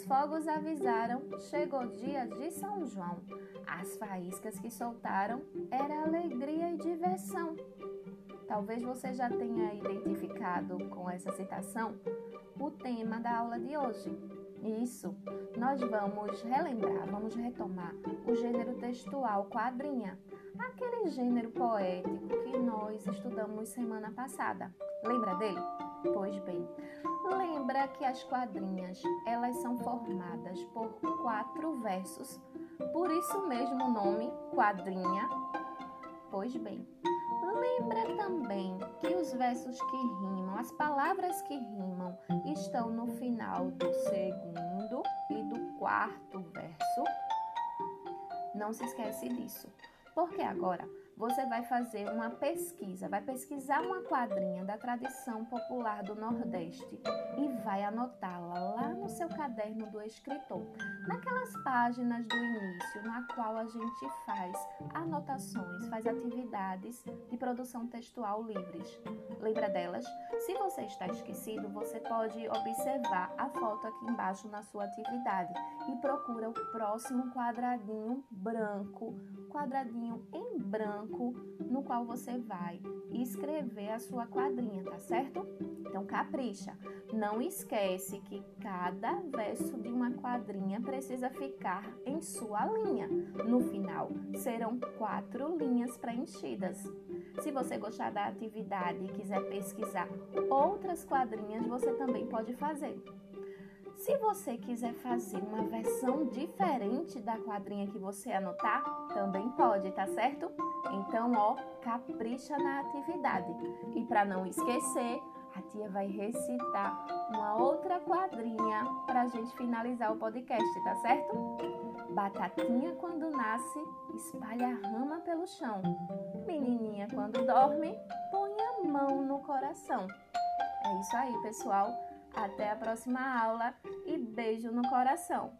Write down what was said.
fogos avisaram, chegou o dia de São João. As faíscas que soltaram era alegria e diversão. Talvez você já tenha identificado com essa citação o tema da aula de hoje. Isso, nós vamos relembrar, vamos retomar o gênero textual quadrinha, aquele gênero poético que nós estudamos semana passada. Lembra dele? Pois bem, lembra que as quadrinhas, elas são formadas por quatro versos, por isso mesmo o nome quadrinha. Pois bem, lembra também que os versos que rimam, as palavras que rimam, estão no final do segundo e do quarto verso? Não se esquece disso, porque agora você vai fazer uma pesquisa, vai pesquisar uma quadrinha da tradição popular do Nordeste e vai anotá-la seu caderno do escritor, naquelas páginas do início, na qual a gente faz anotações, faz atividades de produção textual livres. Lembra delas? Se você está esquecido, você pode observar a foto aqui embaixo na sua atividade e procura o próximo quadradinho branco, quadradinho em branco, no qual você vai escrever a sua quadrinha, tá certo? Então capricha. Não esquece que cada verso de uma quadrinha precisa ficar em sua linha. No final, serão quatro linhas preenchidas. Se você gostar da atividade e quiser pesquisar outras quadrinhas, você também pode fazer. Se você quiser fazer uma versão diferente da quadrinha que você anotar, também pode, tá certo? Então, ó, capricha na atividade. E para não esquecer, a tia vai recitar uma outra quadrinha para a gente finalizar o podcast, tá certo? Batatinha quando nasce, espalha a rama pelo chão. Menininha quando dorme, põe a mão no coração. É isso aí, pessoal. Até a próxima aula e beijo no coração.